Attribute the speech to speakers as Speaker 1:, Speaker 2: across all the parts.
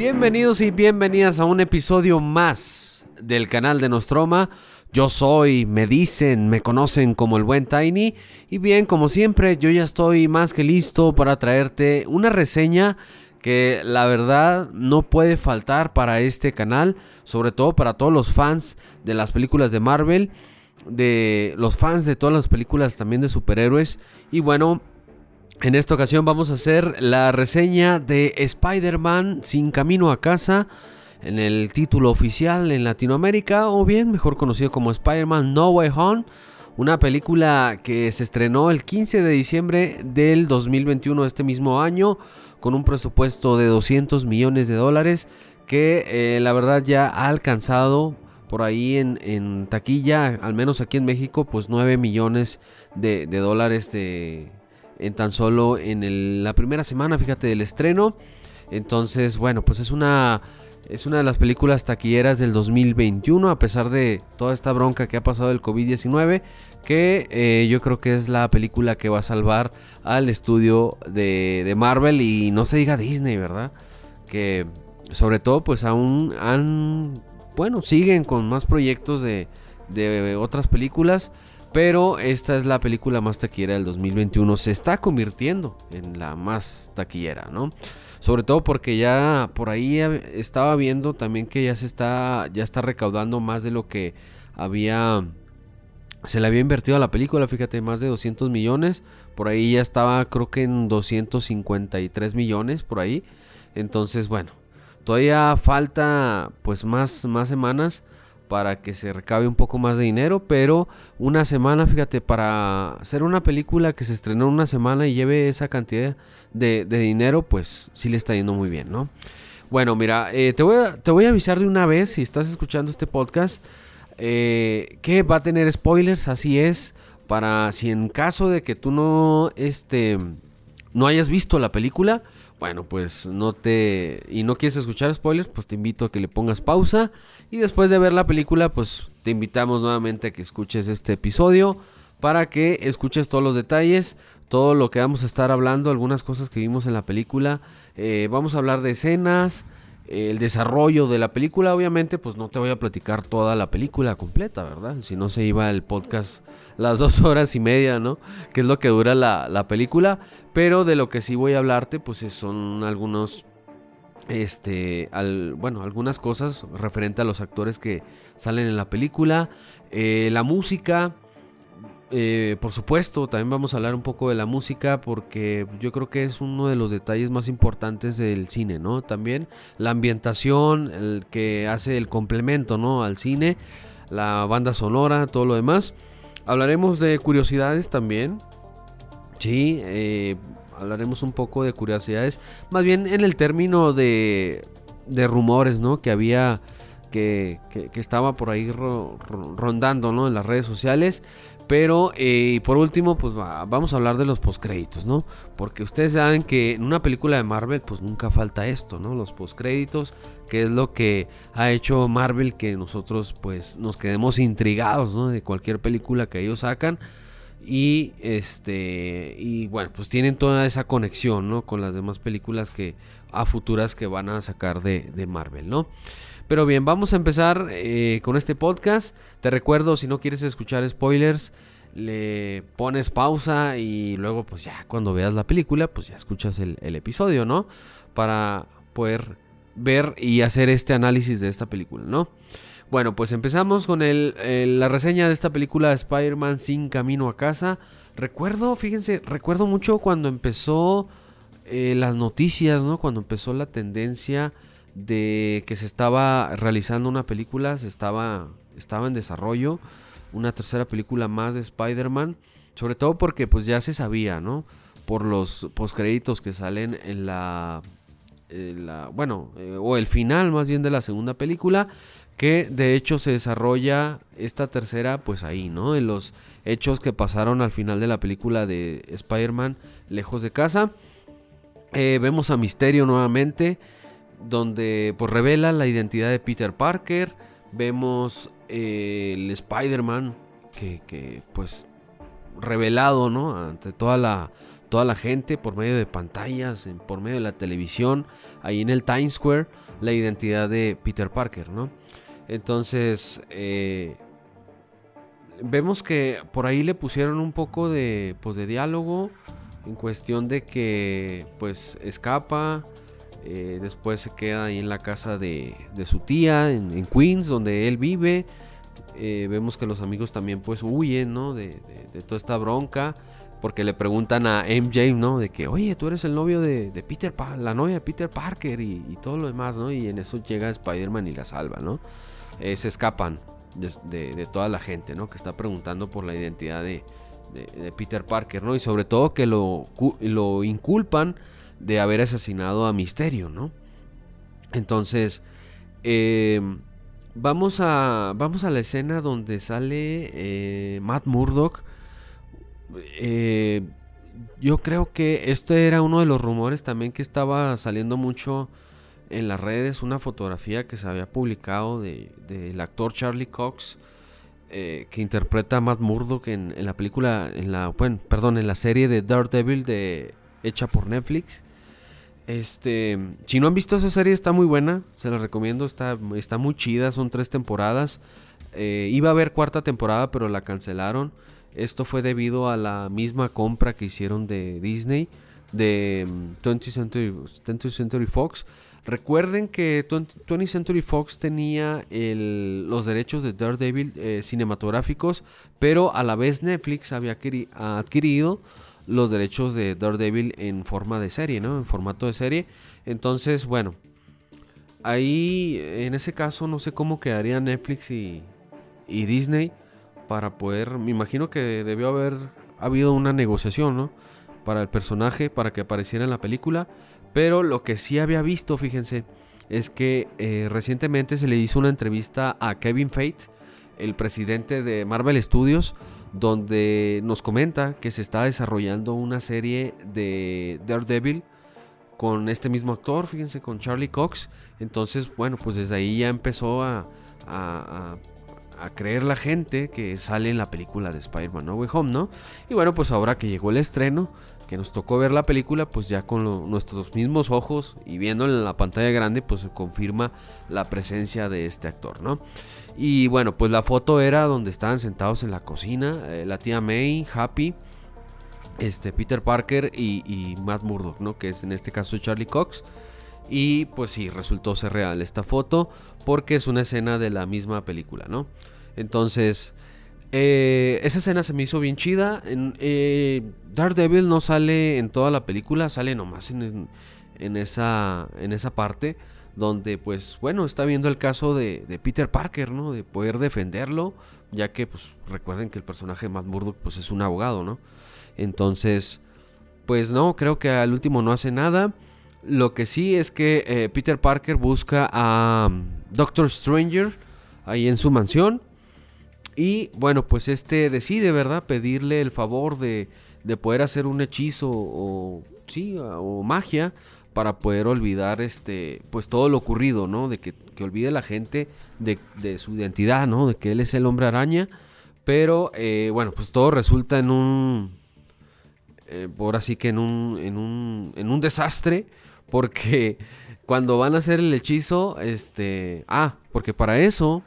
Speaker 1: Bienvenidos y bienvenidas a un episodio más del canal de Nostroma. Yo soy, me dicen, me conocen como el buen Tiny. Y bien, como siempre, yo ya estoy más que listo para traerte una reseña que la verdad no puede faltar para este canal, sobre todo para todos los fans de las películas de Marvel, de los fans de todas las películas también de superhéroes. Y bueno, en esta ocasión vamos a hacer la reseña de Spider-Man sin camino a casa en el título oficial en Latinoamérica o bien mejor conocido como Spider-Man No Way Home. Una película que se estrenó el 15 de diciembre del 2021 de este mismo año con un presupuesto de 200 millones de dólares que eh, la verdad ya ha alcanzado por ahí en, taquilla, al menos aquí en México, pues 9 millones de, dólares de, en tan solo en la primera semana, fíjate, del estreno. Entonces, bueno, pues es una es una de las películas taquilleras del 2021, a pesar de toda esta bronca que ha pasado el COVID-19, que eh, yo creo que es la película que va a salvar al estudio de, Marvel y no se diga Disney, ¿verdad? Que sobre todo pues aún han, bueno, siguen con más proyectos de, de otras películas. Pero esta es la película más taquillera del 2021. Se está convirtiendo en la más taquillera, ¿no? Sobre todo porque ya por ahí estaba viendo también que ya se está ya está recaudando más de lo que había se le había invertido a la película, fíjate, más de 200 millones. Por ahí ya estaba creo que en 253 millones por ahí. Entonces, bueno, todavía falta pues más más semanas para que se recabe un poco más de dinero, pero una semana, fíjate, para hacer una película que se estrenó una semana y lleve esa cantidad de, dinero, pues sí le está yendo muy bien, ¿no? Bueno, mira, eh, te, voy a, te voy a avisar de una vez, si estás escuchando este podcast, eh, que va a tener spoilers, así es, para si en caso de que tú no, este, no hayas visto la película, bueno, pues no te... y no quieres escuchar spoilers, pues te invito a que le pongas pausa y después de ver la película, pues te invitamos nuevamente a que escuches este episodio para que escuches todos los detalles, todo lo que vamos a estar hablando, algunas cosas que vimos en la película. Eh, vamos a hablar de escenas, el desarrollo de la película, obviamente, pues no te voy a platicar toda la película completa, ¿verdad? Si no se iba el podcast las dos horas y media, ¿no? Que es lo que dura la, película. Pero de lo que sí voy a hablarte, pues son algunos, este, bueno, algunas cosas referente a los actores que salen en la película, eh, la música. Eh, por supuesto, también vamos a hablar un poco de la música porque yo creo que es uno de los detalles más importantes del cine, ¿no? También la ambientación, el que hace el complemento, ¿no? Al cine, la banda sonora, todo lo demás. Hablaremos de curiosidades también. Sí, eh, hablaremos un poco de curiosidades. Más bien en el término de, de rumores, ¿no? Que había, que, que, estaba por ahí rondando, ¿no? En las redes sociales. Pero eh, por último, pues vamos a hablar de los postcréditos, ¿no? Porque ustedes saben que en una película de Marvel, pues nunca falta esto, ¿no? Los postcréditos, que es lo que ha hecho Marvel que nosotros, pues, nos quedemos intrigados, ¿no? De cualquier película que ellos sacan. Y este, y bueno, pues tienen toda esa conexión, ¿no? Con las demás películas que a futuras que van a sacar de, de Marvel, ¿no? Pero bien, vamos a empezar eh, con este podcast. Te recuerdo, si no quieres escuchar spoilers, le pones pausa y luego pues ya cuando veas la película, pues ya escuchas el, episodio, ¿no? Para poder ver y hacer este análisis de esta película, ¿no? Bueno, pues empezamos con la reseña de esta película Spider-Man sin camino a casa. Recuerdo, fíjense, recuerdo mucho cuando empezó eh, las noticias, ¿no? Cuando empezó la tendencia de que se estaba realizando una película, se estaba, estaba en desarrollo, una tercera película más de Spider-Man, sobre todo porque pues ya se sabía, ¿no? Por los postcréditos que salen en la, bueno, eh, o el final más bien de la segunda película, que de hecho se desarrolla esta tercera pues ahí, ¿no? En los hechos que pasaron al final de la película de Spider-Man lejos de casa. Eh, vemos a Misterio nuevamente donde pues revela la identidad de Peter Parker. Vemos eh, el Spider-Man que, pues revelado, ¿no? Ante toda la toda la gente por medio de pantallas, por medio de la televisión, ahí en el Times Square, la identidad de Peter Parker, ¿no? Entonces, eh, vemos que por ahí le pusieron un poco de, pues, de diálogo en cuestión de que pues escapa, eh, después se queda ahí en la casa de, su tía, en, Queens, donde él vive. Eh, vemos que los amigos también pues huyen, ¿no? De, toda esta bronca. Porque le preguntan a MJ, ¿no? De que, oye, tú eres el novio de, Peter, la novia de Peter Parker y, todo lo demás, ¿no? Y en eso llega Spider-Man y la salva, ¿no? Eh, se escapan de, toda la gente, ¿no? Que está preguntando por la identidad de, Peter Parker, ¿no? Y sobre todo que lo, lo inculpan de haber asesinado a Misterio, ¿no? Entonces, em, vamos, a, vamos a la escena donde sale eh, Matt Murdock. Eh, yo creo que este era uno de los rumores también que estaba saliendo mucho en las redes, una fotografía que se había publicado del de, actor Charlie Cox. Eh, que interpreta a Matt Murdock en, la película, en la, bueno, perdón, en la serie de Daredevil de, hecha por Netflix. Este, si no han visto esa serie, está muy buena. Se la recomiendo. Está, está muy chida. Son tres temporadas. Eh, iba a haber cuarta temporada, pero la cancelaron. Esto fue debido a la misma compra que hicieron de Disney, de 20th mm, Century, Fox. Recuerden que 20th Century Fox tenía los derechos de Daredevil eh, cinematográficos, pero a la vez Netflix había adquirido los derechos de Daredevil en forma de serie, ¿no? En formato de serie. Entonces, bueno, ahí en ese caso no sé cómo quedaría Netflix y, Disney para poder, me imagino que debió haber habido una negociación, ¿no? Para el personaje, para que apareciera en la película. Pero lo que sí había visto, fíjense, es que eh, recientemente se le hizo una entrevista a Kevin Feige, el presidente de Marvel Studios, donde nos comenta que se está desarrollando una serie de Daredevil con este mismo actor, fíjense, con Charlie Cox. Entonces, bueno, pues desde ahí ya empezó a, creer la gente que sale en la película de Spider-Man No Way Home, ¿no? Y bueno, pues ahora que llegó el estreno, que nos tocó ver la película, pues ya con nuestros mismos ojos y viéndolo en la pantalla grande, pues se confirma la presencia de este actor, ¿no? Y bueno, pues la foto era donde estaban sentados en la cocina, eh, la tía May, Happy, este, Peter Parker y, Matt Murdock, ¿no? Que es en este caso Charlie Cox. Y pues sí, resultó ser real esta foto porque es una escena de la misma película, ¿no? Entonces, eh, esa escena se me hizo bien chida. En, eh, Daredevil no sale en toda la película, sale nomás en, en, esa, en esa parte donde pues bueno, está viendo el caso de, Peter Parker, ¿no? De poder defenderlo, ya que pues recuerden que el personaje de Matt Murdock pues es un abogado, ¿no? Entonces, pues no, creo que al último no hace nada. Lo que sí es que eh, Peter Parker busca a um, Doctor Stranger ahí en su mansión. Y bueno, pues este decide, ¿verdad? Pedirle el favor de, de poder hacer un hechizo o, sí, o magia para poder olvidar este pues todo lo ocurrido, ¿no? De que, olvide la gente de, su identidad, ¿no? De que él es el hombre araña. Pero eh, bueno, pues todo resulta en un. Eh, por así que en un, en un. en un desastre. Porque cuando van a hacer el hechizo. Este. Ah, porque para eso.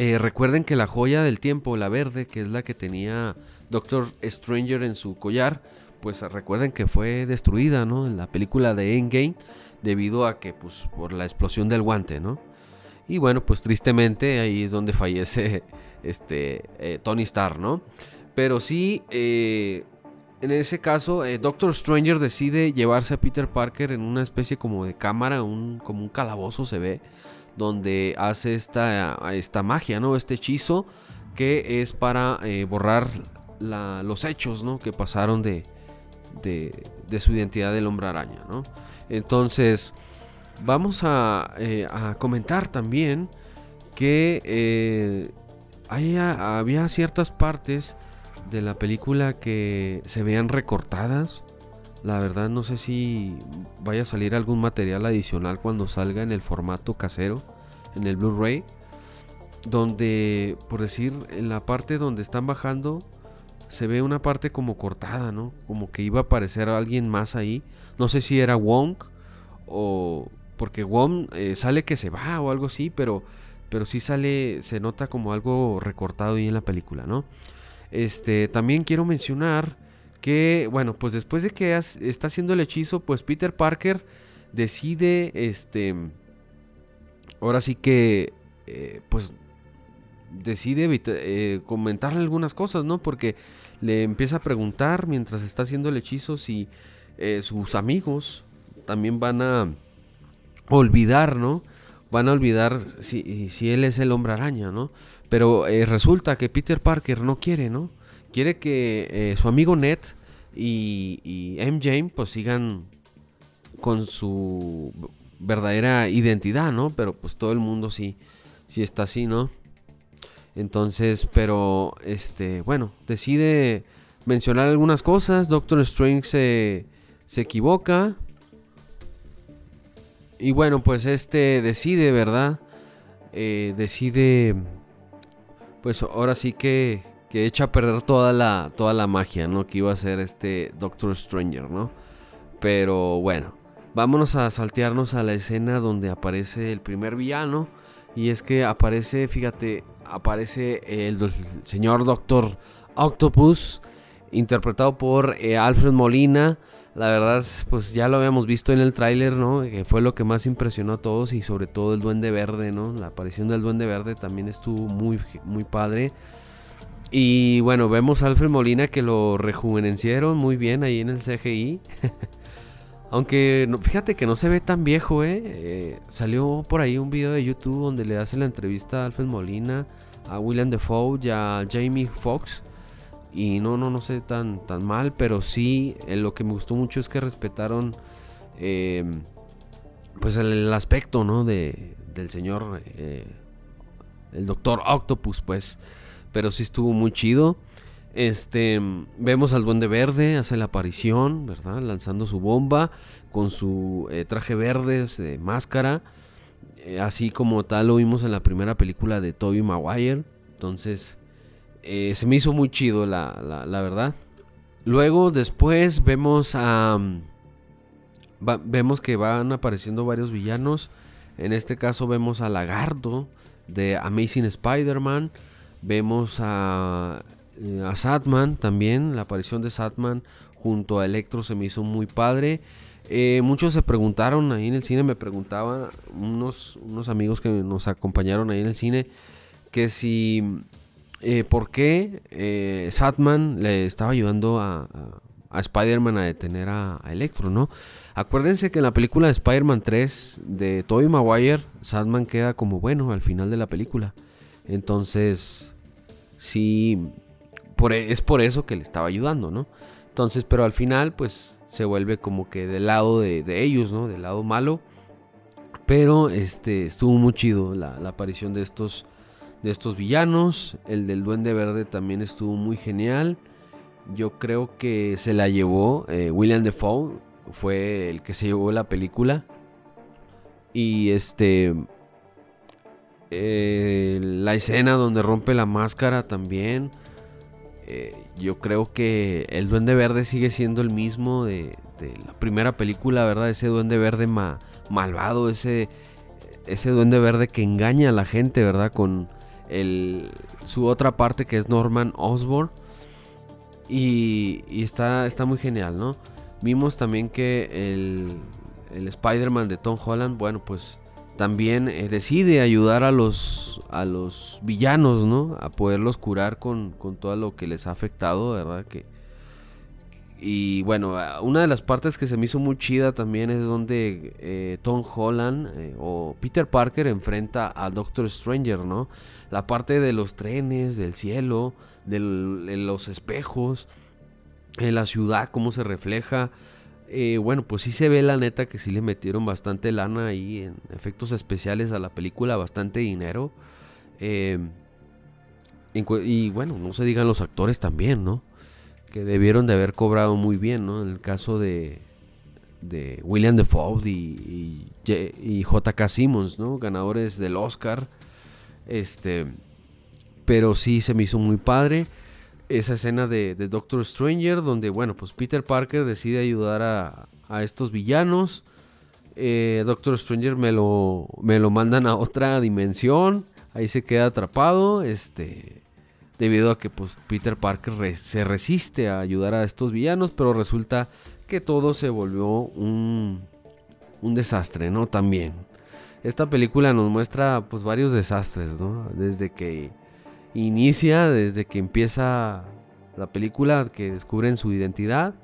Speaker 1: Eh, recuerden que la joya del tiempo, la verde, que es la que tenía Doctor Stranger en su collar pues recuerden que fue destruida, ¿no? En la película de Endgame debido a que, pues, por la explosión del guante, ¿no? Y bueno, pues tristemente ahí es donde fallece este eh, Tony Stark, ¿no? Pero sí, eh, en ese caso, Doctor Stranger decide llevarse a Peter Parker en una especie como de cámara, un, como un calabozo se ve, donde hace esta, esta magia, ¿no? Este hechizo que es para borrar los hechos, ¿no? Que pasaron de, de, su identidad del hombre araña. ¿no? Entonces, vamos a, eh, comentar también que eh, había ciertas partes de la película que se vean recortadas. La verdad no sé si vaya a salir algún material adicional cuando salga en el formato casero, en el Blu-ray. Donde, por decir, en la parte donde están bajando se ve una parte como cortada, ¿no? Como que iba a aparecer alguien más ahí. No sé si era Wong o porque Wong eh, sale que se va o algo así, pero pero sí sale se nota como algo recortado ahí en la película, ¿no? Este, también quiero mencionar bueno, pues después de que está haciendo el hechizo, pues Peter Parker decide este ahora sí que eh, pues decide eh, comentarle algunas cosas, ¿no? Porque le empieza a preguntar mientras está haciendo el hechizo si eh, sus amigos también van a olvidar, ¿no? Van a olvidar si, si él es el hombre araña, ¿no? Pero resulta que Peter Parker no quiere, ¿no? Quiere que su amigo Ned y, y MJ pues sigan con su verdadera identidad, ¿no? Pero pues todo el mundo sí, sí está así, ¿no? Entonces, pero, este, bueno, decide mencionar algunas cosas. Doctor Strange se, se equivoca. Y bueno, pues este decide, ¿verdad? Eh, decide, pues ahora sí que, que echa a perder toda la, toda la magia, ¿no? Que iba a ser este Doctor Stranger, ¿no? Pero bueno, vámonos a saltearnos a la escena donde aparece el primer villano. Y es que aparece, fíjate, aparece el, señor Doctor Octopus, interpretado por eh, Alfred Molina. La verdad, pues ya lo habíamos visto en el tráiler, ¿no? Que fue lo que más impresionó a todos y sobre todo el Duende Verde, ¿no? La aparición del Duende Verde también estuvo muy, muy padre. Y bueno, vemos a Alfred Molina que lo rejuvenecieron muy bien ahí en el CGI. Aunque fíjate que no se ve tan viejo, ¿eh? ¿eh? Salió por ahí un video de YouTube donde le hace la entrevista a Alfred Molina, a William Defoe y a Jamie Foxx. Y no, no, no sé tan, tan mal, pero sí, eh, lo que me gustó mucho es que respetaron eh, pues el, aspecto, ¿no? De, del señor, el doctor Octopus, pues. Pero sí estuvo muy chido. Este, vemos al Duende Verde, hace la aparición, ¿verdad? Lanzando su bomba con su eh, traje verde, de máscara. Eh, así como tal lo vimos en la primera película de Tobey Maguire. Entonces, eh, se me hizo muy chido, la, la, verdad. Luego, después vemos a. vemos que van apareciendo varios villanos. En este caso, vemos a Lagarto de Amazing Spider-Man. Vemos a eh, a Satman también, la aparición de Satman junto a Electro se me hizo muy padre. Eh, muchos se preguntaron ahí en el cine, me preguntaban unos, unos amigos que nos acompañaron ahí en el cine, que si, eh, ¿por qué Satman le estaba ayudando a, a, Spider-Man a detener a, Electro, ¿no? Acuérdense que en la película de Spider-Man 3 de Tobey Maguire, Satman queda como bueno al final de la película. Entonces, sí, e, es por eso que le estaba ayudando, ¿no? Entonces, pero al final, pues se vuelve como que del lado de, ellos, ¿no? Del lado malo. Pero este estuvo muy chido la, aparición de estos, de estos villanos. El del Duende Verde también estuvo muy genial. Yo creo que se la llevó eh, William Defoe. Fue el que se llevó la película. Y este. Eh, la escena donde rompe la máscara también. Eh, yo creo que el Duende Verde sigue siendo el mismo de, la primera película, ¿verdad? Ese Duende Verde malvado, ese, ese Duende Verde que engaña a la gente, ¿verdad? Con el, su otra parte que es Norman Osborn. Y, está, está muy genial, ¿no? Vimos también que el, el Spider-Man de Tom Holland, bueno, pues también eh, decide ayudar a los, a los villanos, ¿no? A poderlos curar con, todo lo que les ha afectado, ¿verdad? Que, y bueno, una de las partes que se me hizo muy chida también es donde eh, Tom Holland eh, o Peter Parker enfrenta a Doctor Stranger, ¿no? La parte de los trenes, del cielo, de los espejos, en la ciudad, cómo se refleja. Eh, bueno, pues sí se ve la neta que sí le metieron bastante lana ahí en efectos especiales a la película, bastante dinero. Em, y bueno, no se digan los actores también, ¿no? Que debieron de haber cobrado muy bien, ¿no? En el caso de, William Defoe y, y, y J.K. Simmons, ¿no? Ganadores del Oscar. Este, pero sí se me hizo muy padre. Esa escena de, Doctor Stranger, donde, bueno, pues Peter Parker decide ayudar a, estos villanos. Eh, Doctor Stranger me lo, me lo mandan a otra dimensión. Ahí se queda atrapado. Este. Debido a que pues, Peter Parker se resiste a ayudar a estos villanos. Pero resulta que todo se volvió un, un desastre, ¿no? También. Esta película nos muestra pues varios desastres, ¿no? Desde que inicia, desde que empieza la película, que descubren su identidad,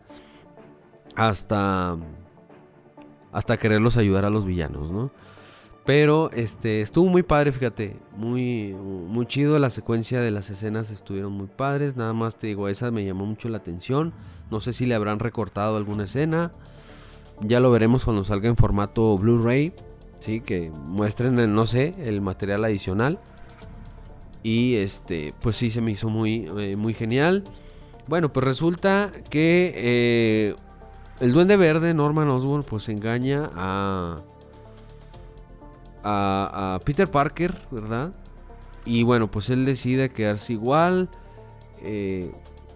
Speaker 1: hasta hasta quererlos ayudar a los villanos, ¿no? Pero este estuvo muy padre, fíjate, muy muy chido la secuencia de las escenas estuvieron muy padres, nada más te digo, esa me llamó mucho la atención. No sé si le habrán recortado alguna escena. Ya lo veremos cuando salga en formato Blu-ray, sí, que muestren no sé, el material adicional. Y este, pues sí, se me hizo muy, eh, muy genial. Bueno, pues resulta que eh, el Duende Verde, Norman Osborn, pues engaña a, a, Peter Parker, ¿verdad? Y bueno, pues él decide quedarse igual. Eh,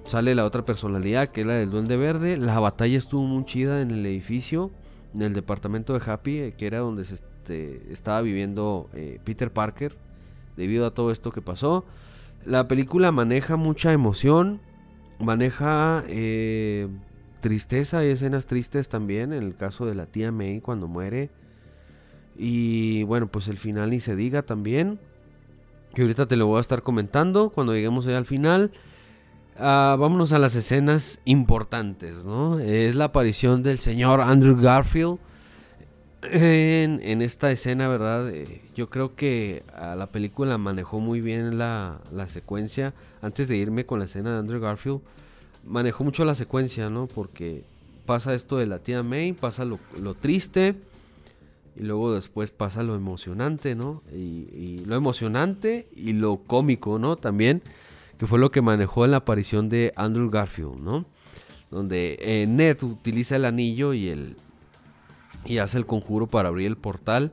Speaker 1: sale la otra personalidad, que es la del Duende Verde. La batalla estuvo muy chida en el edificio, en el departamento de Happy, que era donde se este, estaba viviendo Peter Parker debido a todo esto que pasó. La película maneja mucha emoción, maneja eh, tristeza y escenas tristes también, en el caso de la tía May cuando muere. Y bueno, pues el final ni se diga también. Que ahorita te lo voy a estar comentando cuando lleguemos al final. Ah, vámonos a las escenas importantes, ¿no? Es la aparición del señor Andrew Garfield en, esta escena, ¿verdad? Eh, yo creo que la película manejó muy bien la, secuencia. Antes de irme con la escena de Andrew Garfield, manejó mucho la secuencia, ¿no? Porque pasa esto de la tía May, pasa lo, triste y luego después pasa lo emocionante, ¿no? Y, lo emocionante y lo cómico, ¿no? También, que fue lo que manejó en la aparición de Andrew Garfield, ¿no? Donde eh, Ned utiliza el anillo y el, y hace el conjuro para abrir el portal.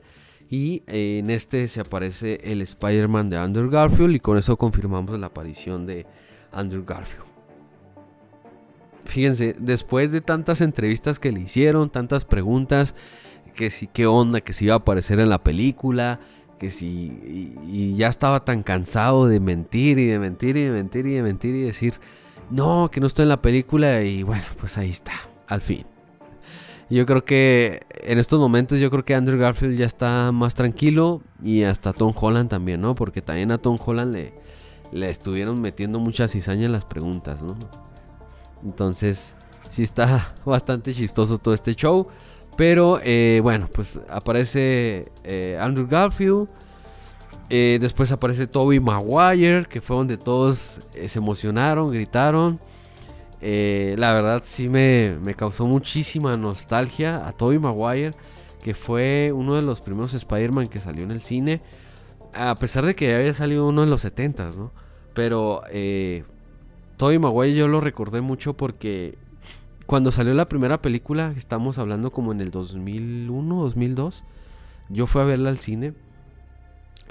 Speaker 1: Y eh, en este se aparece el Spider-Man de Andrew Garfield y con eso confirmamos la aparición de Andrew Garfield. Fíjense, después de tantas entrevistas que le hicieron, tantas preguntas, que si qué onda, que si iba a aparecer en la película, que si y ya estaba tan cansado de mentir y de mentir y de mentir y de mentir y decir, no, que no estoy en la película y bueno, pues ahí está, al fin. Yo creo que en estos momentos yo creo que Andrew Garfield ya está más tranquilo y hasta Tom Holland también, ¿no? Porque también a Tom Holland le, le estuvieron metiendo mucha cizaña en las preguntas, ¿no? Entonces, sí está bastante chistoso todo este show. Pero eh, bueno, pues aparece eh, Andrew Garfield. Eh, después aparece Toby Maguire, que fue donde todos se emocionaron, gritaron. Eh, la verdad sí me, causó muchísima nostalgia a Tobey Maguire, que fue uno de los primeros Spider-Man que salió en el cine. A pesar de que había salido uno en los 70s, ¿no? Pero eh, Tobey Maguire yo lo recordé mucho porque cuando salió la primera película, estamos hablando como en el 2001, 2002, yo fui a verla al cine.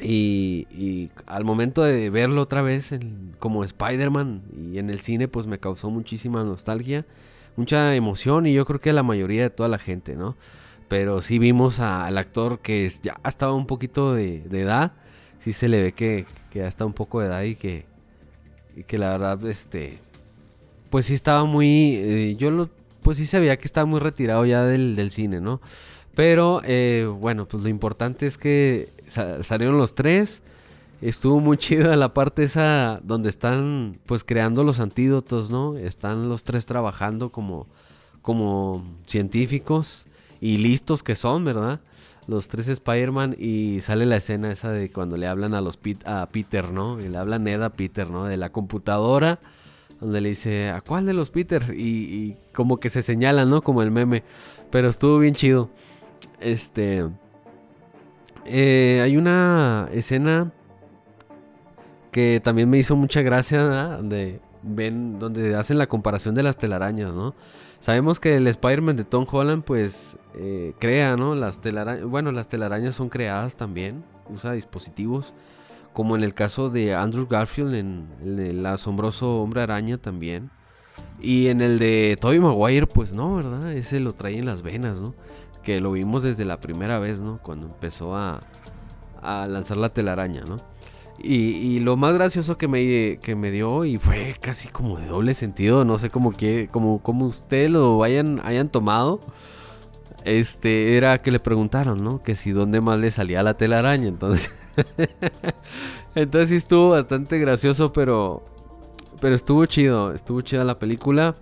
Speaker 1: Y, al momento de verlo otra vez como Spider-Man y en el cine, pues me causó muchísima nostalgia, mucha emoción y yo creo que la mayoría de toda la gente, ¿no? Pero sí vimos al actor que ya estaba un poquito de, edad, sí se le ve que, ya está un poco de edad y que, que la verdad, este, pues sí estaba muy, eh, yo pues sí se veía que estaba muy retirado ya del, del cine, ¿no? Pero eh, bueno, pues lo importante es que salieron los tres. Estuvo muy chida la parte esa donde están pues creando los antídotos, ¿no? Están los tres trabajando como, como científicos y listos que son, ¿verdad? Los tres Spider-Man y sale la escena esa de cuando le hablan a, los a Peter, ¿no? Y le habla Ned a Peter, ¿no? De la computadora, donde le dice, ¿a cuál de los Peter? Y, y como que se señalan, ¿no? Como el meme. Pero estuvo bien chido. Este... Eh, hay una escena que también me hizo mucha gracia, donde ven, donde hacen la comparación de las telarañas, ¿no? Sabemos que el Spider-Man de Tom Holland, pues, eh, crea, ¿no? Las telarañas, bueno, las telarañas son creadas también, usa dispositivos como en el caso de Andrew Garfield en, el asombroso Hombre Araña también. Y en el de Tobey Maguire, pues no, ¿verdad? Ese lo trae en las venas, ¿no? Que lo vimos desde la primera vez, ¿no? Cuando empezó a, a lanzar la telaraña, ¿no? Y, lo más gracioso que me, que me dio, y fue casi como de doble sentido, no sé cómo que, como, como ustedes lo hayan, hayan tomado, este, era que le preguntaron, ¿no? Que si dónde más le salía la telaraña, entonces... entonces sí estuvo bastante gracioso, pero... Pero estuvo chido, estuvo chida la película.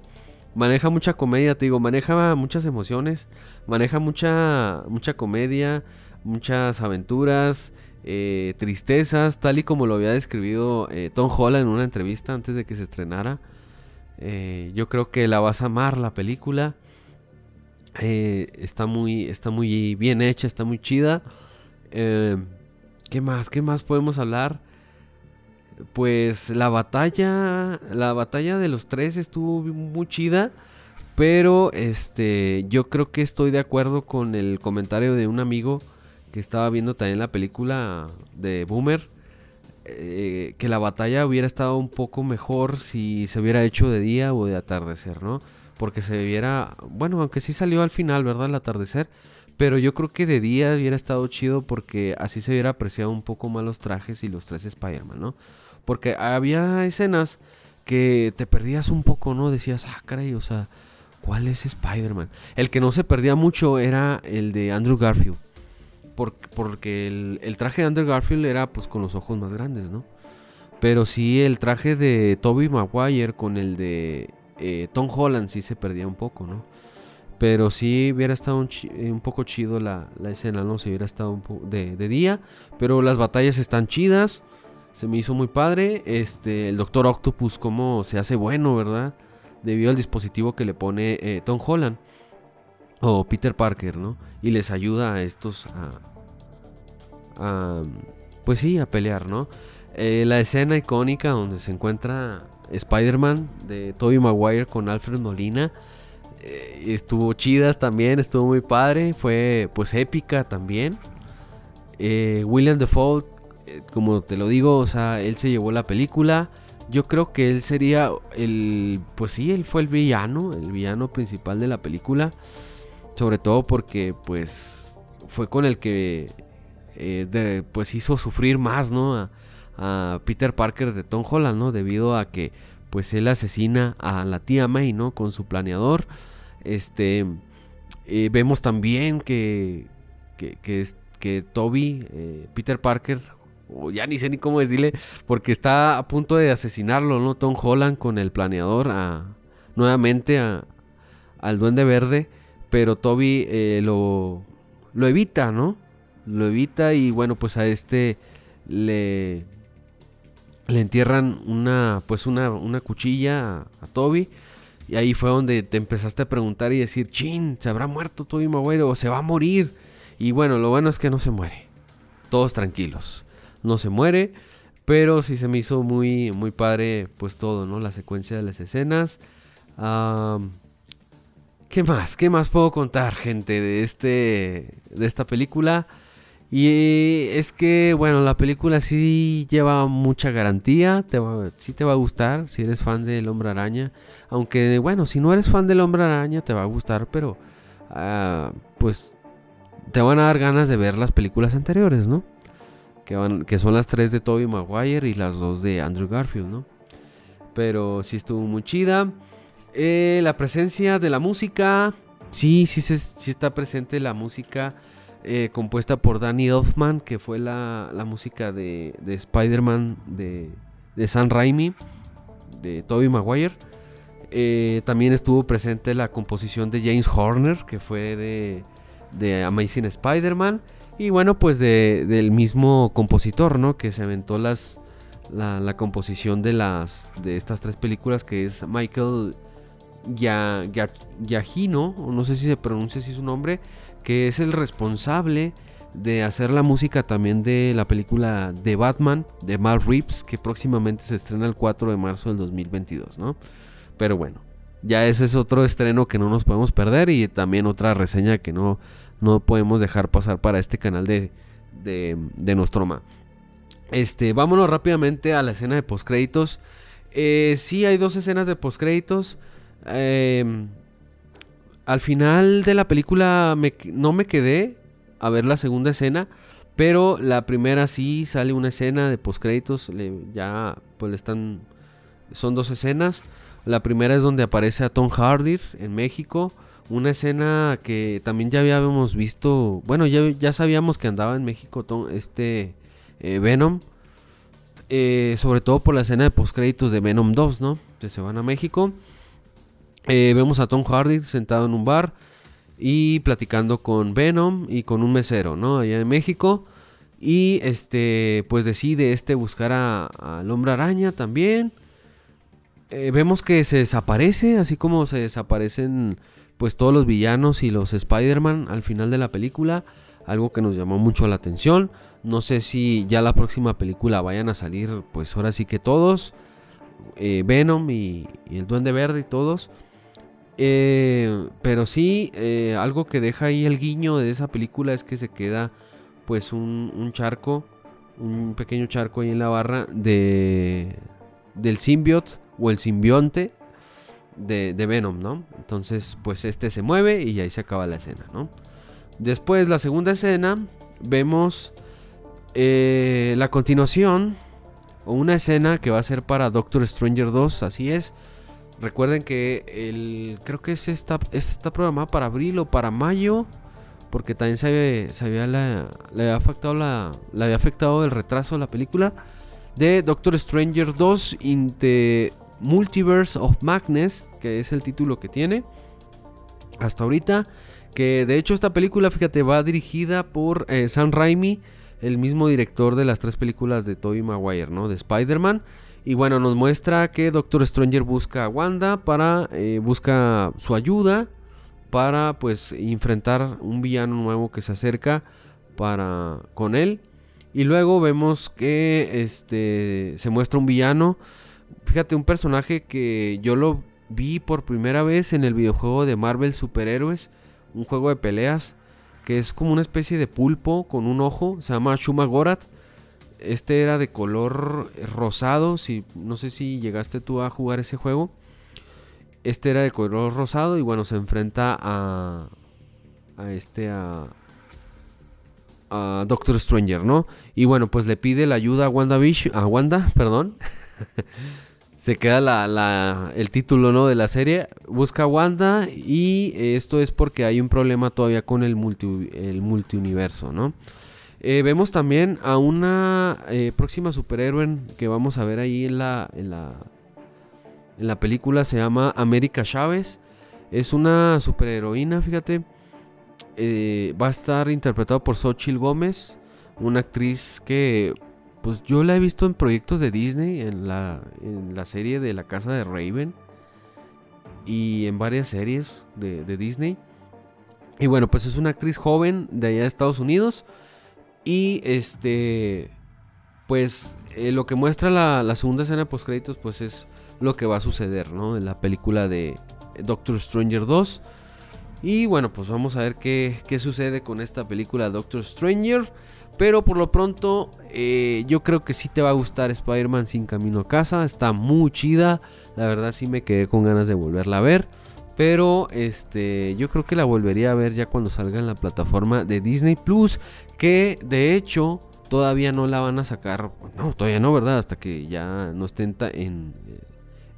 Speaker 1: Maneja mucha comedia, te digo, maneja muchas emociones, maneja mucha, mucha comedia, muchas aventuras. Eh, tristezas, tal y como lo había describido eh, Tom Holland en una entrevista antes de que se estrenara. Eh, yo creo que la vas a amar la película. está, muy, está muy bien hecha, está muy chida. ¿Qué más? ¿Qué más podemos hablar? Pues la batalla, la batalla de los tres estuvo muy chida. Pero este, yo creo que estoy de acuerdo con el comentario de un amigo que estaba viendo también la película de Boomer, eh, que la batalla hubiera estado un poco mejor si se hubiera hecho de día o de atardecer, ¿no? Porque se viera, bueno, aunque sí salió al final, ¿verdad? El atardecer, pero yo creo que de día hubiera estado chido porque así se hubiera apreciado un poco más los trajes y los tres Spider-Man, ¿no? Porque había escenas que te perdías un poco, ¿no? Decías, ah, caray, o sea, ¿cuál es Spider-Man? El que no se perdía mucho era el de Andrew Garfield porque el, traje de Andrew Garfield era pues con los ojos más grandes, ¿no? Pero sí el traje de Toby Maguire con el de eh, Tom Holland sí se perdía un poco, ¿no? Pero sí hubiera estado un, eh, poco chido la, escena, ¿no? Si hubiera estado de, de, día. Pero las batallas están chidas. Se me hizo muy padre. Este, el Doctor Octopus, cómo se hace bueno, ¿verdad? Debido al dispositivo que le pone eh, Tom Holland o Peter Parker, ¿no? Y les ayuda a estos a, pues sí, a pelear, ¿no? Eh, la escena icónica donde se encuentra Spider-Man de Tobey Maguire con Alfred Molina eh, estuvo chidas también, estuvo muy padre, fue pues épica también. William Defoe, como te lo digo, o sea, él se llevó la película. Yo creo que él sería el, pues sí, él fue el villano, el villano principal de la película. Sobre todo porque pues fue con el que eh, pues hizo sufrir más, ¿no? A, Peter Parker de Tom Holland, ¿no? Debido a que pues él asesina a la tía May, ¿no? Con su planeador. Este, eh, vemos también que, que, que, que Toby, eh, Peter Parker, ya ni sé ni cómo decirle, porque está a punto de asesinarlo, ¿no? Tom Holland con el planeador a, nuevamente a, al duende verde pero Toby eh, lo, evita, ¿no? Lo evita y bueno, pues a este le, le entierran una, pues una, una cuchilla a, Toby. Y ahí fue donde te empezaste a preguntar y decir, chin, ¿se habrá muerto Toby Maguire o se va a morir? Y bueno, lo bueno es que no se muere. Todos tranquilos. No se muere. Pero sí se me hizo muy, muy padre, pues todo, ¿no? La secuencia de las escenas. ¿Qué más? ¿Qué más puedo contar, gente, de, este, de esta película? Y es que, bueno, la película sí lleva mucha garantía, sí te va a gustar si eres fan del Hombre Araña. Aunque, bueno, si no eres fan del Hombre Araña te va a gustar, pero ah, pues te van a dar ganas de ver las películas anteriores, ¿no? Que, son las tres de Tobey Maguire y las dos de Andrew Garfield, ¿no? Pero sí estuvo muy chida. Eh, la presencia de la música. Sí, sí, sí, está presente la música eh, compuesta por Danny Elfman, que fue la, música de, Spider-Man de, de Sam Raimi, de Tobey Maguire. Eh, también estuvo presente la composición de James Horner, que fue de, de Amazing Spider-Man. Y bueno, pues del mismo compositor, ¿no? Que se aventó las, la, composición de, las, de estas tres películas, que es Michael ya, Yagino, o no sé si se pronuncia así su nombre, que es el responsable de hacer la música también de la película de Batman de Mal Reeves, que próximamente se estrena el 4 de marzo del 2022, ¿no? Pero bueno, ya ese es otro estreno que no nos podemos perder y también otra reseña que no, no podemos dejar pasar para este canal de, de, Nostroma. Este, vámonos rápidamente a la escena de postcréditos. Eh, sí, hay dos escenas de postcréditos. Eh, al final de la película no me quedé a ver la segunda escena. Pero la primera sí sale una escena de postcréditos. ya pues están. Son dos escenas. La primera es donde aparece a Tom Hardy en México. Una escena que también ya habíamos visto. Bueno, ya, ya sabíamos que andaba en México este eh, Venom. Eh, sobre todo por la escena de postcréditos de Venom 2, ¿no? Que se van a México. Eh, vemos a Tom Hardy sentado en un bar y platicando con Venom y con un mesero, ¿no? Allá en México. Y este, pues decide este buscar al hombre araña también. Vemos que se desaparece, así como se desaparecen pues todos los villanos y los Spider-Man al final de la película. Algo que nos llamó mucho la atención. No sé si ya la próxima película vayan a salir, pues ahora sí que todos. Eh, Venom y, el Duende Verde y todos. Eh, pero sí, algo que deja ahí el guiño de esa película es que se queda pues un, charco, un pequeño charco ahí en la barra de del symbiote o el simbionte de, Venom, ¿no? Entonces, pues este se mueve y ahí se acaba la escena, ¿no? Después, la segunda escena, vemos eh, la continuación o una escena que va a ser para Doctor Stranger 2, así es. Recuerden que el creo que es esta, está programada para abril o para mayo porque también se, había, le había afectado la, le había afectado el retraso de la película de Doctor Stranger 2 in Multiverse of Madness, que es el título que tiene hasta ahorita. Que de hecho esta película, fíjate, va dirigida por eh, Sam Raimi, el mismo director de las tres películas de Tobey Maguire, ¿no? De Spider-Man. Y bueno, nos muestra que Doctor Stranger busca a Wanda para eh, busca su ayuda para pues enfrentar un villano nuevo que se acerca para con él. Y luego vemos que este se muestra un villano. Fíjate, un personaje que yo lo vi por primera vez en el videojuego de Marvel Superhéroes, un juego de peleas que es como una especie de pulpo con un ojo, se llama Shuma Gorat. Este era de color rosado, si no sé si llegaste tú a jugar ese juego. Este era de color rosado y bueno, se enfrenta a. A este. A. A Doctor Stranger, ¿no? Y bueno, pues le pide la ayuda a Wanda A Wanda, perdón. Se queda la, el título, ¿no? De la serie. Busca a Wanda. Y esto es porque hay un problema todavía con el, multi, el multiuniverso, ¿no? Eh, vemos también a una eh, próxima superhéroe que vamos a ver ahí en la, en la en la película se llama América Chávez. Es una superheroína, fíjate. Eh, va a estar interpretado por Xochitl Gómez, una actriz que pues yo la he visto en proyectos de Disney, en la, en la serie de La Casa de Raven y en varias series de, Disney. Y bueno, pues es una actriz joven de allá de Estados Unidos. Y este, pues eh, lo que muestra la, la segunda escena de postcréditos, pues es lo que va a suceder, ¿no? En la película de Doctor Stranger 2. Y bueno, pues vamos a ver qué, sucede con esta película Doctor Stranger. Pero por lo pronto, eh, yo creo que sí te va a gustar Spider-Man sin camino a casa. Está muy chida. La verdad sí me quedé con ganas de volverla a ver. Pero este, yo creo que la volvería a ver ya cuando salga en la plataforma de Disney Plus. Que de hecho todavía no la van a sacar. No, todavía no, ¿verdad? Hasta que ya no estén en,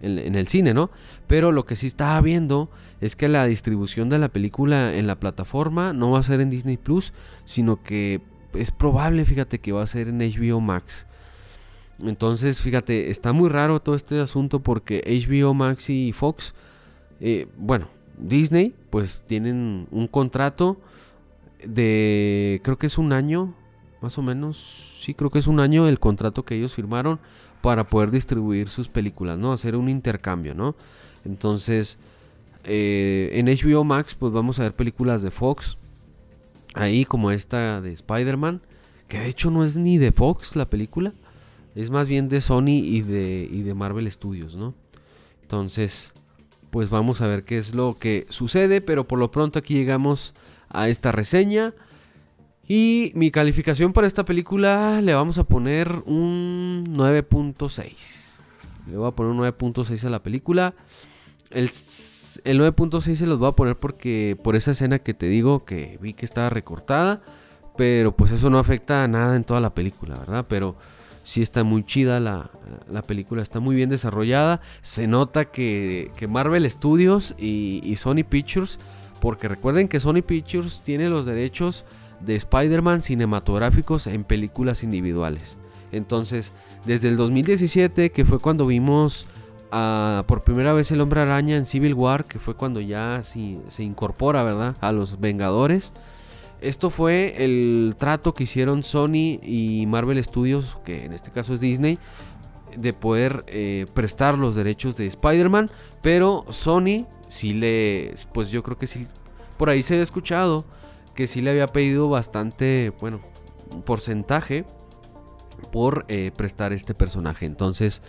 Speaker 1: en, el cine, ¿no? Pero lo que sí estaba viendo es que la distribución de la película en la plataforma no va a ser en Disney Plus, sino que es probable, fíjate, que va a ser en HBO Max. Entonces, fíjate, está muy raro todo este asunto porque HBO Max y Fox, eh, bueno, Disney, pues tienen un contrato de, creo que es un año, más o menos, sí, creo que es un año el contrato que ellos firmaron para poder distribuir sus películas, ¿no? Hacer un intercambio, ¿no? Entonces, eh, en HBO Max, pues vamos a ver películas de Fox. Ahí como esta de Spider-Man. Que de hecho no es ni de Fox la película. Es más bien de Sony y de, y de Marvel Studios, ¿no? Entonces, pues vamos a ver qué es lo que sucede. Pero por lo pronto aquí llegamos a esta reseña. Y mi calificación para esta película le vamos a poner un 9.6. Le voy a poner un 9.6 a la película. El, el 9.6 se los voy a poner porque por esa escena que te digo que vi que estaba recortada. Pero pues eso no afecta a nada en toda la película, ¿verdad? Pero sí está muy chida la, película, está muy bien desarrollada. Se nota que, Marvel Studios y, y, Sony Pictures, porque recuerden que Sony Pictures tiene los derechos de Spider-Man cinematográficos en películas individuales. Entonces, desde el 2017, que fue cuando vimos por primera vez el hombre araña en Civil War, que fue cuando ya se incorpora, ¿verdad? A los Vengadores. Esto fue el trato que hicieron Sony y Marvel Studios, que en este caso es Disney, de poder eh, prestar los derechos de Spider-Man. Pero Sony sí le, pues yo creo que sí, por ahí se había escuchado que sí le había pedido bastante, bueno, porcentaje por eh, prestar este personaje. Entonces,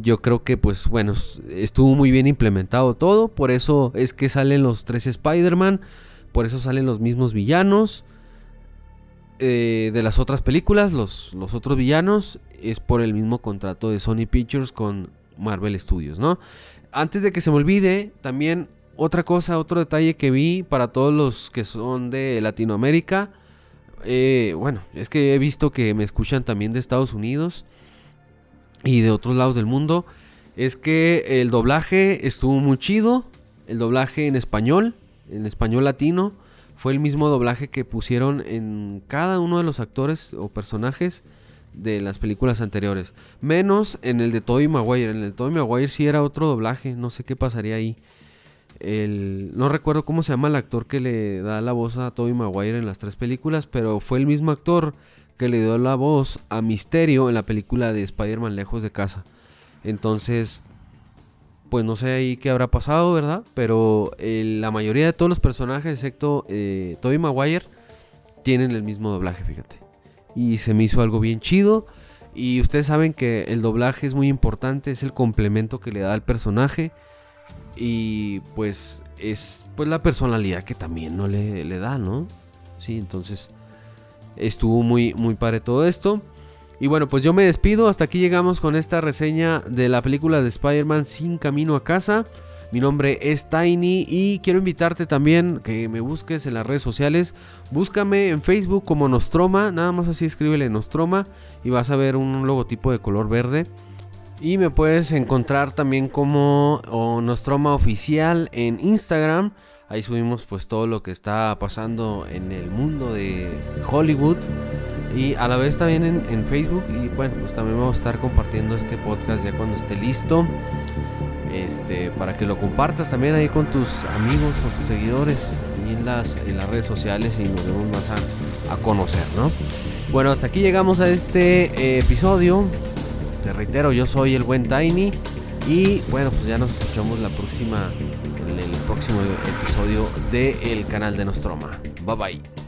Speaker 1: yo creo que, pues bueno, estuvo muy bien implementado todo. Por eso es que salen los tres Spider-Man. Por eso salen los mismos villanos. Eh, de las otras películas, los, los otros villanos, es por el mismo contrato de Sony Pictures con Marvel Studios, ¿no? Antes de que se me olvide, también otra cosa, otro detalle que vi para todos los que son de Latinoamérica. Eh, bueno, es que he visto que me escuchan también de Estados Unidos y de otros lados del mundo. Es que el doblaje estuvo muy chido. El doblaje en español, en español latino, fue el mismo doblaje que pusieron en cada uno de los actores o personajes de las películas anteriores. Menos en el de Tobey Maguire. En el de Tobey Maguire sí era otro doblaje. No sé qué pasaría ahí no recuerdo cómo se llama el actor que le da la voz a Tobey Maguire en las tres películas, pero fue el mismo actor que le dio la voz a Misterio en la película de Spider-Man Lejos de Casa. Entonces, pues no sé ahí qué habrá pasado, ¿verdad? Pero eh, la mayoría de todos los personajes, excepto eh, Tobey Maguire, tienen el mismo doblaje, fíjate. Y se me hizo algo bien chido. Y ustedes saben que el doblaje es muy importante, es el complemento que le da al personaje. Y pues es pues la personalidad que también no le, le da, ¿no? Sí, entonces estuvo muy, muy padre todo esto. Y bueno, pues yo me despido. Hasta aquí llegamos con esta reseña de la película de Spider-Man Sin Camino a Casa. Mi nombre es Tiny y quiero invitarte también que me busques en las redes sociales. Búscame en Facebook como Nostroma, nada más así escríbele Nostroma y vas a ver un logotipo de color verde. Y me puedes encontrar también como Nostroma Oficial en Instagram. Ahí subimos pues todo lo que está pasando en el mundo de Hollywood. Y a la vez también en, Facebook. Y bueno, pues también vamos a estar compartiendo este podcast ya cuando esté listo. Este, para que lo compartas también ahí con tus amigos, con tus seguidores y en las, en las redes sociales y nos demos más a, conocer, ¿no? Bueno, hasta aquí llegamos a este eh, episodio. Te reitero, yo soy el buen Tiny. Y bueno, pues ya nos escuchamos la próxima, en el próximo episodio del canal de Nostroma. Bye bye.